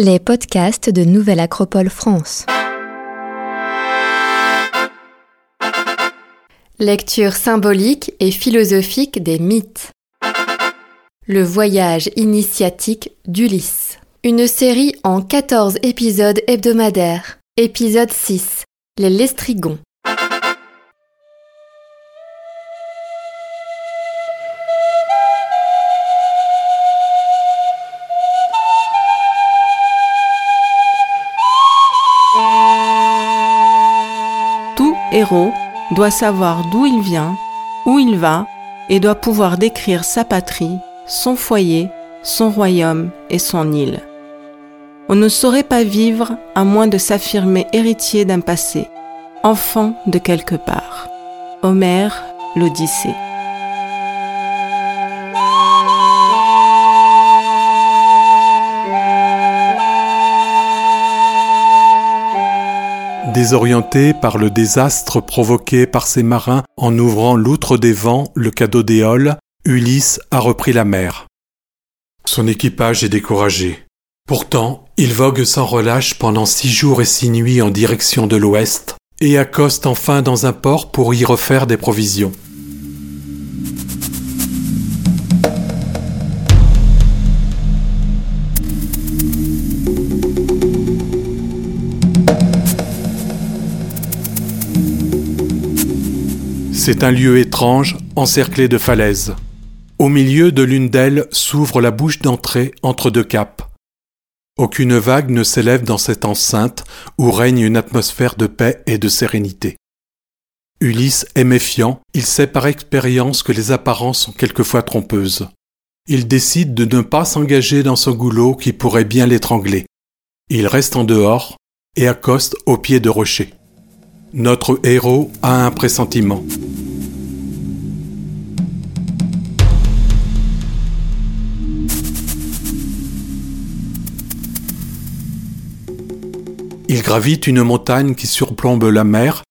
Les podcasts de Nouvelle Acropole France. Lecture symbolique et philosophique des mythes. Le voyage initiatique d'Ulysse. Une série en 14 épisodes hebdomadaires. Épisode 6. Les Lestrigons. Héros doit savoir d'où il vient, où il va, et doit pouvoir décrire sa patrie, son foyer, son royaume et son île. On ne saurait pas vivre à moins de s'affirmer héritier d'un passé, enfant de quelque part. Homère, l'Odyssée. Désorienté par le désastre provoqué par ses marins en ouvrant l'outre des vents, le cadeau d'Éole, Ulysse a repris la mer. Son équipage est découragé. Pourtant, il vogue sans relâche pendant six jours et six nuits en direction de l'ouest et accoste enfin dans un port pour y refaire des provisions. C'est un lieu étrange, encerclé de falaises. Au milieu de l'une d'elles s'ouvre la bouche d'entrée entre deux caps. Aucune vague ne s'élève dans cette enceinte où règne une atmosphère de paix et de sérénité. Ulysse est méfiant, il sait par expérience que les apparences sont quelquefois trompeuses. Il décide de ne pas s'engager dans ce goulot qui pourrait bien l'étrangler. Il reste en dehors et accoste au pied de rochers. Notre héros a un pressentiment. Il gravite une montagne qui surplombe la mer,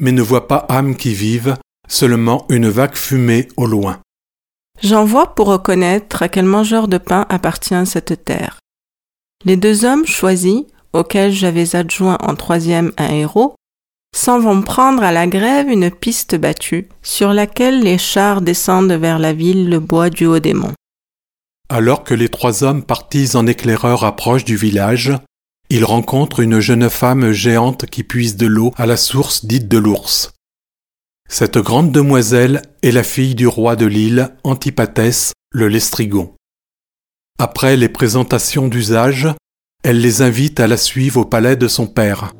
mais ne voit pas âme qui vive, seulement une vague fumée au loin. J'en vois pour reconnaître à quel mangeur de pain appartient cette terre. Les deux hommes choisis, auxquels j'avais adjoint en troisième un héros, s'en vont prendre à la grève une piste battue, sur laquelle les chars descendent vers la ville le bois du haut des monts. Alors que les trois hommes partis en éclaireur approchent du village, ils rencontrent une jeune femme géante qui puise de l'eau à la source dite de l'ours. Cette grande demoiselle est la fille du roi de l'île, Antipatès, le Lestrigon. Après les présentations d'usage, elle les invite à la suivre au palais de son père.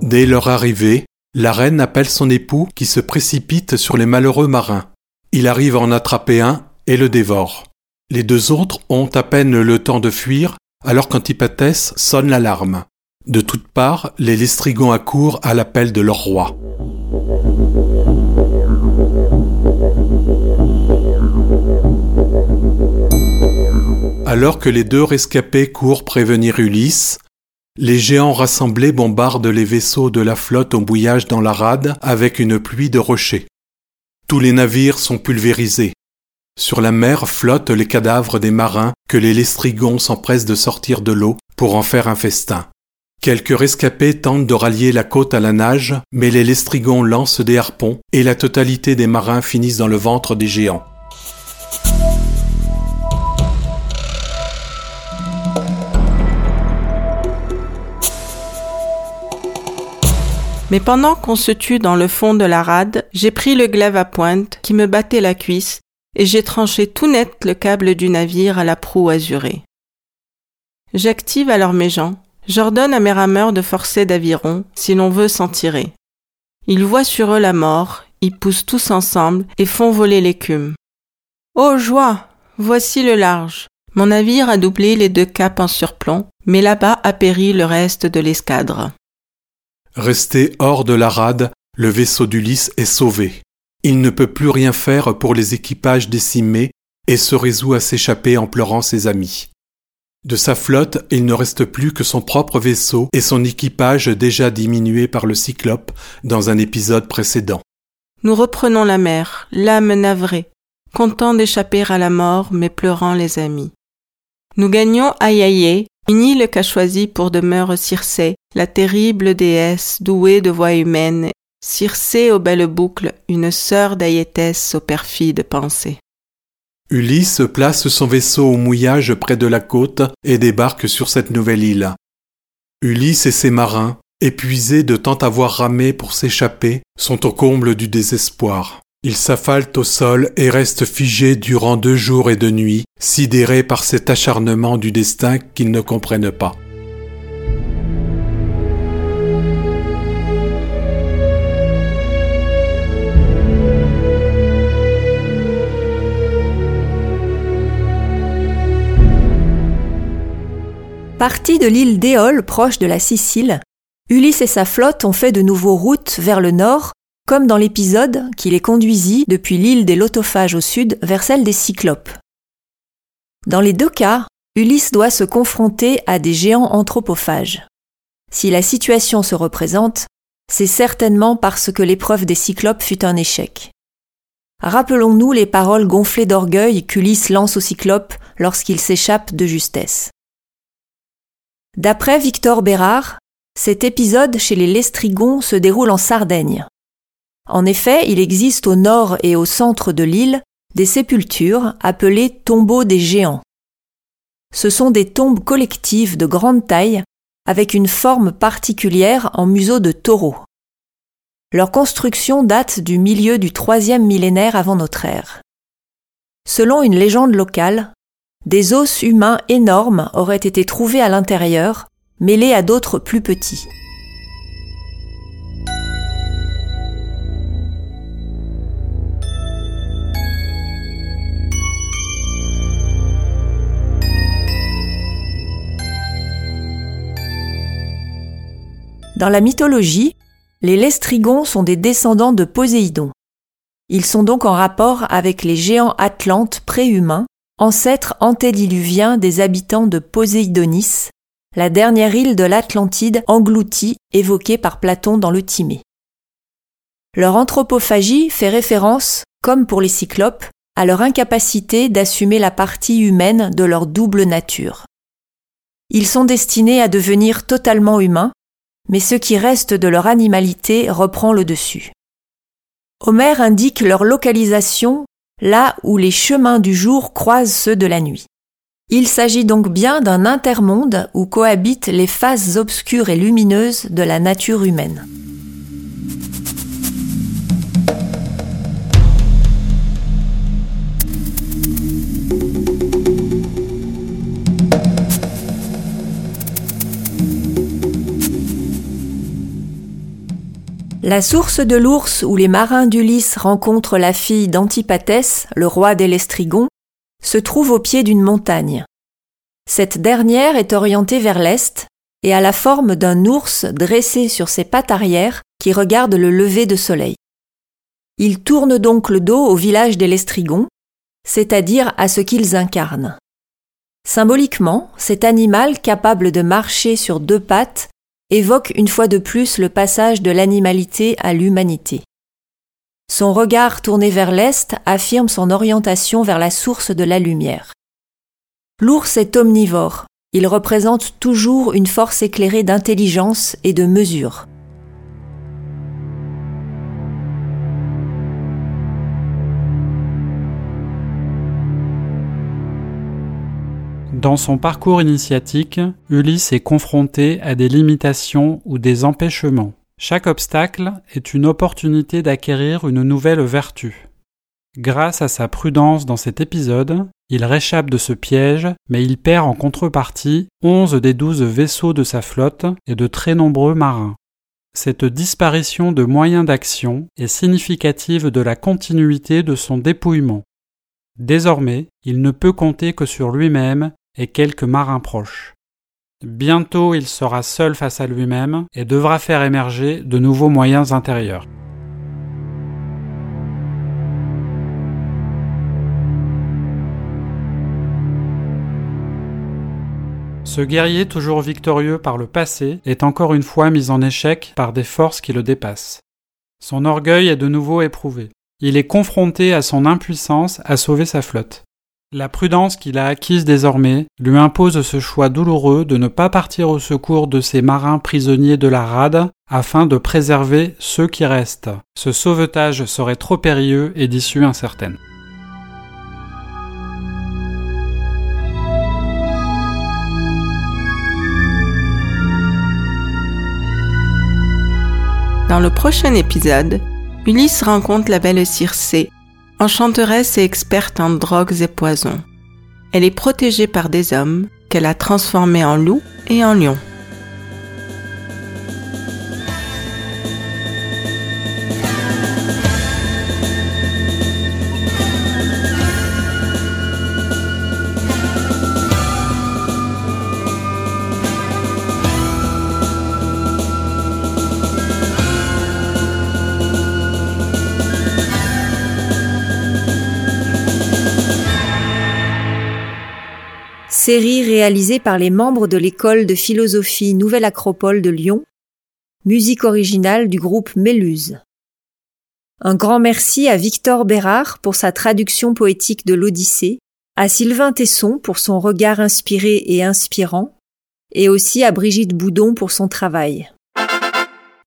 Dès leur arrivée, la reine appelle son époux qui se précipite sur les malheureux marins. Il arrive à en attraper un et le dévore. Les deux autres ont à peine le temps de fuir alors qu'Antipatès sonne l'alarme. De toutes parts, les Lestrigons accourent à l'appel de leur roi. Alors que les deux rescapés courent prévenir Ulysse, les géants rassemblés bombardent les vaisseaux de la flotte au bouillage dans la rade avec une pluie de rochers. Tous les navires sont pulvérisés. Sur la mer flottent les cadavres des marins que les lestrigons s'empressent de sortir de l'eau pour en faire un festin. Quelques rescapés tentent de rallier la côte à la nage, mais les lestrigons lancent des harpons et la totalité des marins finissent dans le ventre des géants. Mais pendant qu'on se tue dans le fond de la rade, j'ai pris le glaive à pointe qui me battait la cuisse, et j'ai tranché tout net le câble du navire à la proue azurée. J'active alors mes gens. J'ordonne à mes rameurs de forcer d'aviron si l'on veut s'en tirer. Ils voient sur eux la mort, ils poussent tous ensemble et font voler l'écume. Oh joie! Voici le large. Mon navire a doublé les deux caps en surplomb, mais là-bas a péri le reste de l'escadre. Resté hors de la rade, le vaisseau d'Ulysse est sauvé. Il ne peut plus rien faire pour les équipages décimés et se résout à s'échapper en pleurant ses amis. De sa flotte, il ne reste plus que son propre vaisseau et son équipage déjà diminué par le cyclope dans un épisode précédent. Nous reprenons la mer, l'âme navrée, content d'échapper à la mort mais pleurant les amis. Nous gagnons Ayaye, une île qu'a choisie pour demeure Circé, la terrible déesse douée de voix humaine, Circé aux belles boucles, une sœur d'Ayétès aux perfides pensées. Ulysse place son vaisseau au mouillage près de la côte et débarque sur cette nouvelle île. Ulysse et ses marins, épuisés de tant avoir ramé pour s'échapper, sont au comble du désespoir. Ils s'affalent au sol et restent figés durant deux jours et deux nuits, sidérés par cet acharnement du destin qu'ils ne comprennent pas. Parti de l'île d'Éole, proche de la Sicile, Ulysse et sa flotte ont fait de nouveau route vers le nord, comme dans l'épisode qui les conduisit depuis l'île des Lotophages au sud vers celle des Cyclopes. Dans les deux cas, Ulysse doit se confronter à des géants anthropophages. Si la situation se représente, c'est certainement parce que l'épreuve des Cyclopes fut un échec. Rappelons-nous les paroles gonflées d'orgueil qu'Ulysse lance aux Cyclopes lorsqu'il s'échappe de justesse. D'après Victor Bérard, cet épisode chez les Lestrigons se déroule en Sardaigne. En effet, il existe au nord et au centre de l'île des sépultures appelées tombeaux des géants. Ce sont des tombes collectives de grande taille avec une forme particulière en museau de taureau. Leur construction date du milieu du troisième millénaire avant notre ère. Selon une légende locale, des os humains énormes auraient été trouvés à l'intérieur, mêlés à d'autres plus petits. Dans la mythologie, les Lestrigons sont des descendants de Poséidon. Ils sont donc en rapport avec les géants atlantes préhumains ancêtre antédiluvien des habitants de Poséidonis, la dernière île de l'Atlantide engloutie évoquée par Platon dans le Timée. Leur anthropophagie fait référence, comme pour les cyclopes, à leur incapacité d'assumer la partie humaine de leur double nature. Ils sont destinés à devenir totalement humains, mais ce qui reste de leur animalité reprend le dessus. Homère indique leur localisation là où les chemins du jour croisent ceux de la nuit. Il s'agit donc bien d'un intermonde où cohabitent les phases obscures et lumineuses de la nature humaine. La source de l'ours où les marins d'Ulysse rencontrent la fille d'Antipatès, le roi des Lestrigons, se trouve au pied d'une montagne. Cette dernière est orientée vers l'est et a la forme d'un ours dressé sur ses pattes arrière qui regarde le lever de soleil. Il tourne donc le dos au village des Lestrigons, c'est-à-dire à ce qu'ils incarnent. Symboliquement, cet animal capable de marcher sur deux pattes évoque une fois de plus le passage de l'animalité à l'humanité. Son regard tourné vers l'Est affirme son orientation vers la source de la lumière. L'ours est omnivore, il représente toujours une force éclairée d'intelligence et de mesure. Dans son parcours initiatique, Ulysse est confronté à des limitations ou des empêchements. Chaque obstacle est une opportunité d'acquérir une nouvelle vertu. Grâce à sa prudence dans cet épisode, il réchappe de ce piège, mais il perd en contrepartie onze des douze vaisseaux de sa flotte et de très nombreux marins. Cette disparition de moyens d'action est significative de la continuité de son dépouillement. Désormais, il ne peut compter que sur lui-même et quelques marins proches. Bientôt il sera seul face à lui-même et devra faire émerger de nouveaux moyens intérieurs. Ce guerrier toujours victorieux par le passé est encore une fois mis en échec par des forces qui le dépassent. Son orgueil est de nouveau éprouvé. il est confronté à son impuissance à sauver sa flotte. La prudence qu'il a acquise désormais lui impose ce choix douloureux de ne pas partir au secours de ces marins prisonniers de la rade afin de préserver ceux qui restent. Ce sauvetage serait trop périlleux et d'issue incertaine. Dans le prochain épisode, Ulysse rencontre la belle Circé, enchanteresse et experte en drogues et poisons. Elle est protégée par des hommes qu'elle a transformés en loups et en lions. Série réalisée par les membres de l'école de philosophie Nouvelle Acropole de Lyon, musique originale du groupe Méluse. Un grand merci à Victor Bérard pour sa traduction poétique de l'Odyssée, à Sylvain Tesson pour son regard inspiré et inspirant, et aussi à Brigitte Boudon pour son travail.